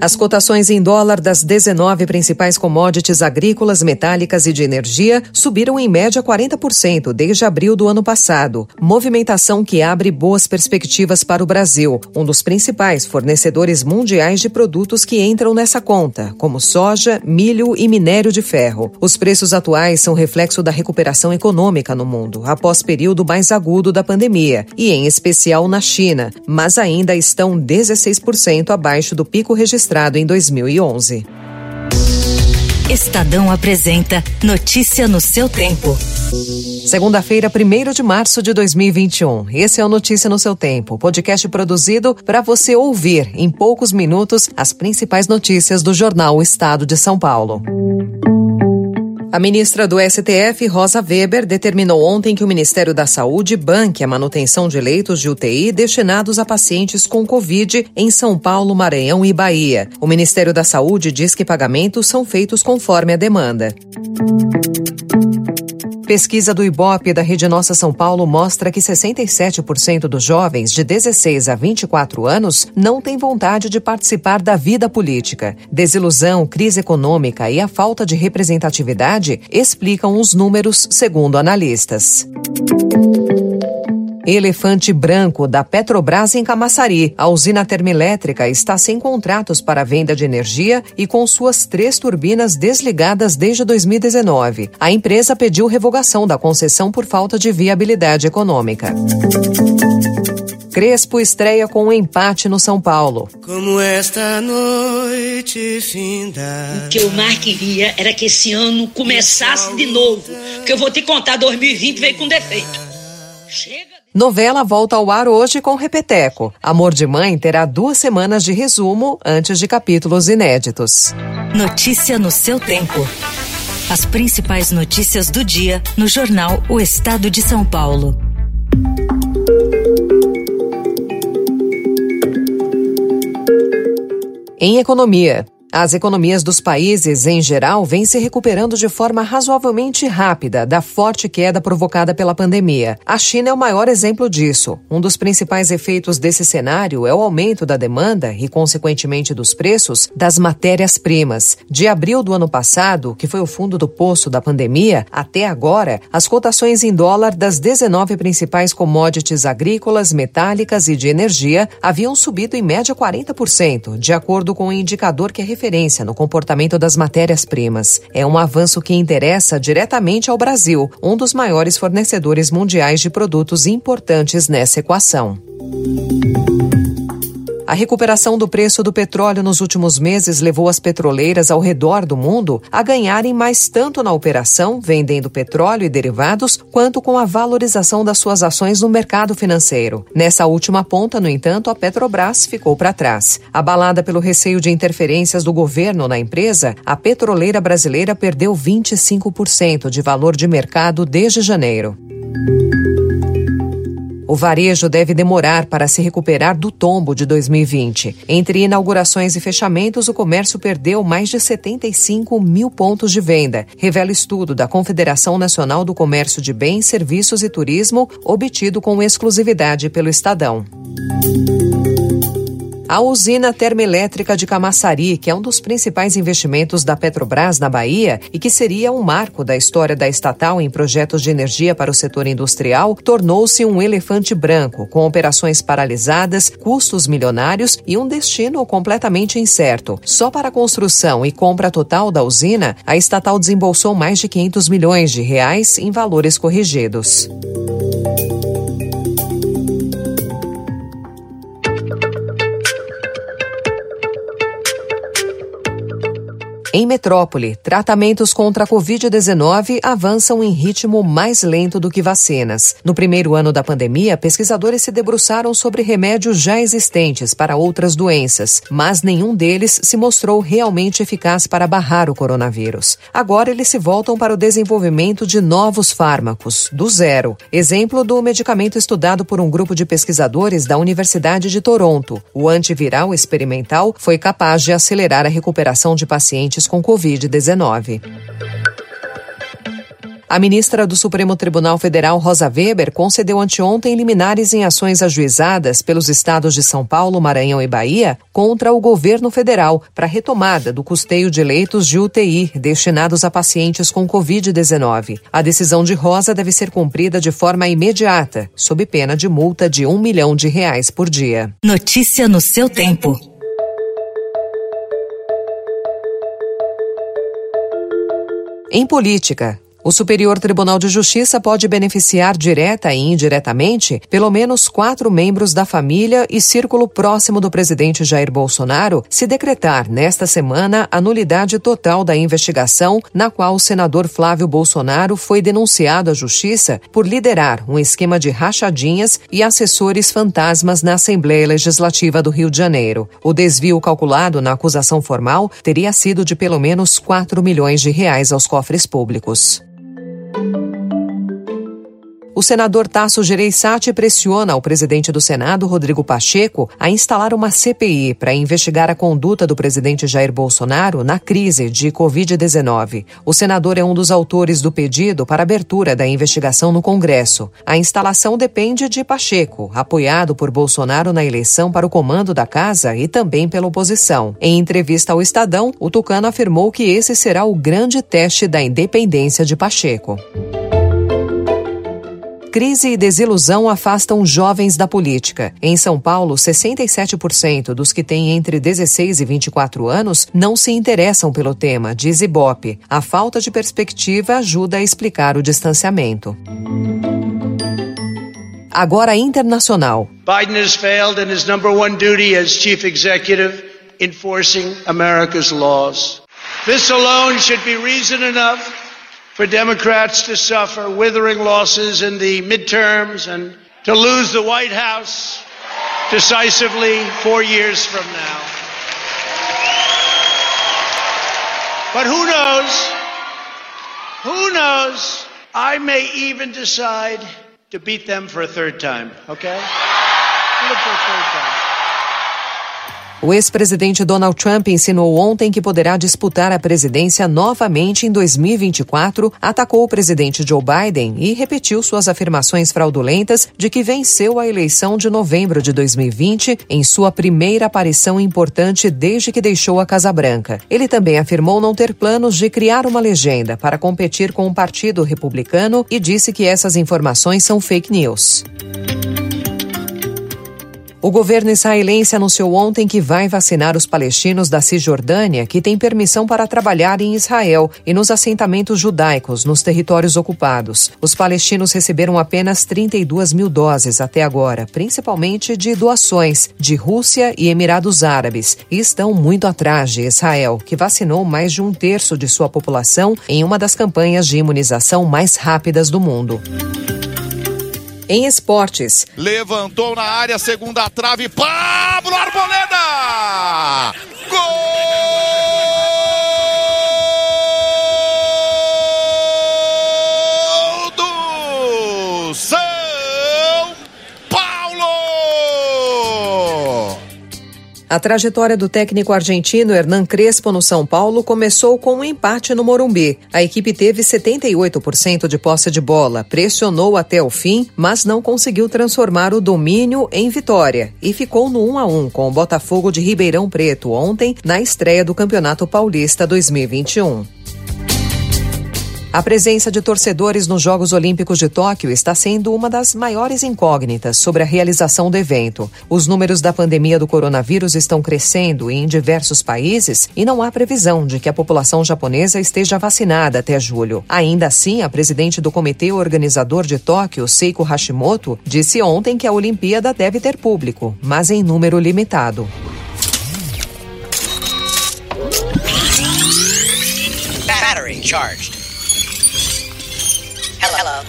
As cotações em dólar das 19 principais commodities agrícolas, metálicas e de energia subiram em média 40% desde abril do ano passado. Movimentação que abre boas perspectivas para o Brasil, um dos principais fornecedores mundiais de produtos que entram nessa conta, como soja, milho e minério de ferro. Os preços atuais são reflexo da recuperação econômica no mundo, após período mais agudo da pandemia, e em especial na China, mas ainda estão 16% abaixo do pico registrado registrado em 2011. Estadão apresenta Notícia no seu tempo. Segunda-feira, 1 de março de 2021. Esse é o Notícia no seu tempo, podcast produzido para você ouvir em poucos minutos as principais notícias do jornal Estado de São Paulo. A ministra do STF, Rosa Weber, determinou ontem que o Ministério da Saúde banque a manutenção de leitos de UTI destinados a pacientes com Covid em São Paulo, Maranhão e Bahia. O Ministério da Saúde diz que pagamentos são feitos conforme a demanda. Pesquisa do Ibope da Rede Nossa São Paulo mostra que 67% dos jovens de 16 a 24 anos não têm vontade de participar da vida política. Desilusão, crise econômica e a falta de representatividade explicam os números, segundo analistas. Elefante Branco, da Petrobras em Camaçari. A usina termoelétrica está sem contratos para venda de energia e com suas três turbinas desligadas desde 2019. A empresa pediu revogação da concessão por falta de viabilidade econômica. Crespo estreia com um empate no São Paulo. Como esta noite finda. O que eu mais queria era que esse ano começasse de novo. Que eu vou te contar, 2020 veio com defeito. Chega. Novela volta ao ar hoje com Repeteco. Amor de Mãe terá duas semanas de resumo antes de capítulos inéditos. Notícia no seu tempo. As principais notícias do dia no jornal O Estado de São Paulo. Em economia, as economias dos países, em geral, vêm se recuperando de forma razoavelmente rápida da forte queda provocada pela pandemia. A China é o maior exemplo disso. Um dos principais efeitos desse cenário é o aumento da demanda e, consequentemente, dos preços das matérias-primas. De abril do ano passado, que foi o fundo do poço da pandemia, até agora, as cotações em dólar das 19 principais commodities agrícolas, metálicas e de energia haviam subido em média 40%, de acordo com o indicador que é referência no comportamento das matérias-primas. É um avanço que interessa diretamente ao Brasil, um dos maiores fornecedores mundiais de produtos importantes nessa equação. A recuperação do preço do petróleo nos últimos meses levou as petroleiras ao redor do mundo a ganharem mais tanto na operação, vendendo petróleo e derivados, quanto com a valorização das suas ações no mercado financeiro. Nessa última ponta, no entanto, a Petrobras ficou para trás. Abalada pelo receio de interferências do governo na empresa, a petroleira brasileira perdeu 25% de valor de mercado desde janeiro. O varejo deve demorar para se recuperar do tombo de 2020. Entre inaugurações e fechamentos, o comércio perdeu mais de 75 mil pontos de venda, revela estudo da Confederação Nacional do Comércio de Bens, Serviços e Turismo, obtido com exclusividade pelo Estadão. A usina termoelétrica de Camaçari, que é um dos principais investimentos da Petrobras na Bahia e que seria um marco da história da estatal em projetos de energia para o setor industrial, tornou-se um elefante branco, com operações paralisadas, custos milionários e um destino completamente incerto. Só para a construção e compra total da usina, a estatal desembolsou mais de 500 milhões de reais em valores corrigidos. Em metrópole, tratamentos contra a Covid-19 avançam em ritmo mais lento do que vacinas. No primeiro ano da pandemia, pesquisadores se debruçaram sobre remédios já existentes para outras doenças, mas nenhum deles se mostrou realmente eficaz para barrar o coronavírus. Agora eles se voltam para o desenvolvimento de novos fármacos, do zero. Exemplo do medicamento estudado por um grupo de pesquisadores da Universidade de Toronto. O antiviral experimental foi capaz de acelerar a recuperação de pacientes com Covid-19. A ministra do Supremo Tribunal Federal, Rosa Weber, concedeu anteontem liminares em ações ajuizadas pelos estados de São Paulo, Maranhão e Bahia contra o governo federal para retomada do custeio de leitos de UTI destinados a pacientes com Covid-19. A decisão de Rosa deve ser cumprida de forma imediata, sob pena de multa de um milhão de reais por dia. Notícia no seu tempo. Em política, o Superior Tribunal de Justiça pode beneficiar direta e indiretamente pelo menos quatro membros da família e círculo próximo do presidente Jair Bolsonaro se decretar nesta semana a nulidade total da investigação na qual o senador Flávio Bolsonaro foi denunciado à Justiça por liderar um esquema de rachadinhas e assessores fantasmas na Assembleia Legislativa do Rio de Janeiro. O desvio calculado na acusação formal teria sido de pelo menos 4 milhões de reais aos cofres públicos. thank you O senador Tasso Gereissati pressiona o presidente do Senado, Rodrigo Pacheco, a instalar uma CPI para investigar a conduta do presidente Jair Bolsonaro na crise de Covid-19. O senador é um dos autores do pedido para abertura da investigação no Congresso. A instalação depende de Pacheco, apoiado por Bolsonaro na eleição para o comando da casa e também pela oposição. Em entrevista ao Estadão, o Tucano afirmou que esse será o grande teste da independência de Pacheco. Crise e desilusão afastam jovens da política. Em São Paulo, 67% dos que têm entre 16 e 24 anos não se interessam pelo tema, diz Ibope. A falta de perspectiva ajuda a explicar o distanciamento. Agora internacional. Biden has failed in his number one duty as chief executive, enforcing America's laws. This alone should be reason enough for Democrats to suffer withering losses in the midterms and to lose the White House decisively four years from now. But who knows? Who knows? I may even decide to beat them for a third time, okay? For a third time. O ex-presidente Donald Trump ensinou ontem que poderá disputar a presidência novamente em 2024, atacou o presidente Joe Biden e repetiu suas afirmações fraudulentas de que venceu a eleição de novembro de 2020 em sua primeira aparição importante desde que deixou a Casa Branca. Ele também afirmou não ter planos de criar uma legenda para competir com o Partido Republicano e disse que essas informações são fake news. O governo israelense anunciou ontem que vai vacinar os palestinos da Cisjordânia que têm permissão para trabalhar em Israel e nos assentamentos judaicos nos territórios ocupados. Os palestinos receberam apenas 32 mil doses até agora, principalmente de doações de Rússia e Emirados Árabes, e estão muito atrás de Israel, que vacinou mais de um terço de sua população em uma das campanhas de imunização mais rápidas do mundo. Em esportes. Levantou na área, segunda trave, Pablo Arboleda! A trajetória do técnico argentino Hernan Crespo no São Paulo começou com um empate no Morumbi. A equipe teve 78% de posse de bola, pressionou até o fim, mas não conseguiu transformar o domínio em vitória e ficou no 1 a 1 com o Botafogo de Ribeirão Preto ontem na estreia do Campeonato Paulista 2021. A presença de torcedores nos Jogos Olímpicos de Tóquio está sendo uma das maiores incógnitas sobre a realização do evento. Os números da pandemia do coronavírus estão crescendo em diversos países e não há previsão de que a população japonesa esteja vacinada até julho. Ainda assim, a presidente do comitê organizador de Tóquio, Seiko Hashimoto, disse ontem que a Olimpíada deve ter público, mas em número limitado. Battery charged. Hello. Hello.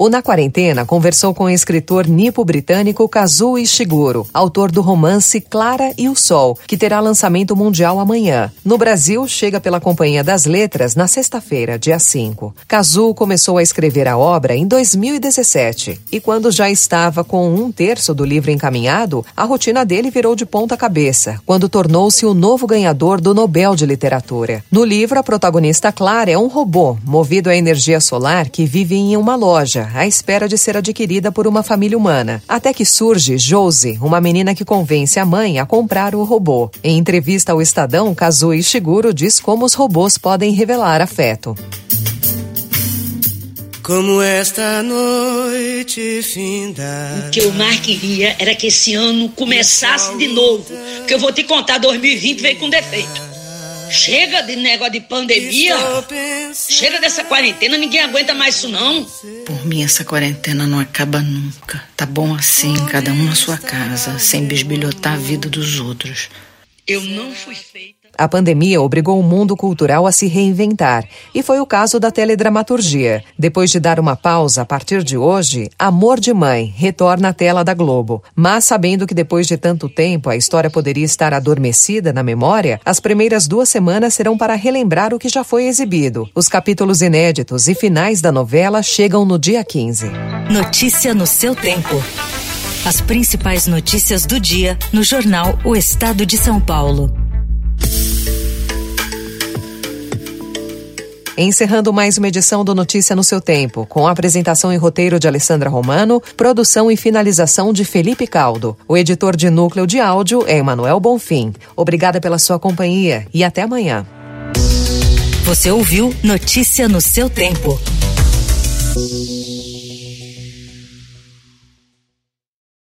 O Na Quarentena conversou com o escritor nipo-britânico Kazuo Ishiguro, autor do romance Clara e o Sol, que terá lançamento mundial amanhã. No Brasil, chega pela Companhia das Letras na sexta-feira, dia 5. Kazuo começou a escrever a obra em 2017 e quando já estava com um terço do livro encaminhado, a rotina dele virou de ponta cabeça, quando tornou-se o novo ganhador do Nobel de Literatura. No livro, a protagonista Clara é um robô movido à energia solar que vive em uma loja à espera de ser adquirida por uma família humana, até que surge Josie, uma menina que convence a mãe a comprar o robô. Em entrevista ao Estadão, Kazuo Ishiguro diz como os robôs podem revelar afeto. Como esta noite finda. O que eu mais queria era que esse ano começasse de novo. Que eu vou te contar, 2020 veio com defeito. Chega de negócio de pandemia. Chega dessa quarentena, ninguém aguenta mais isso não. Por mim, essa quarentena não acaba nunca. Tá bom assim, cada um na sua casa, sem bisbilhotar a vida dos outros. Eu não fui feita. A pandemia obrigou o mundo cultural a se reinventar, e foi o caso da teledramaturgia. Depois de dar uma pausa a partir de hoje, Amor de Mãe retorna à tela da Globo. Mas sabendo que depois de tanto tempo a história poderia estar adormecida na memória, as primeiras duas semanas serão para relembrar o que já foi exibido. Os capítulos inéditos e finais da novela chegam no dia 15. Notícia no seu tempo. As principais notícias do dia no jornal O Estado de São Paulo. Encerrando mais uma edição do Notícia no seu tempo, com a apresentação e roteiro de Alessandra Romano, produção e finalização de Felipe Caldo. O editor de núcleo de áudio é Emanuel Bonfim. Obrigada pela sua companhia e até amanhã. Você ouviu Notícia no seu tempo.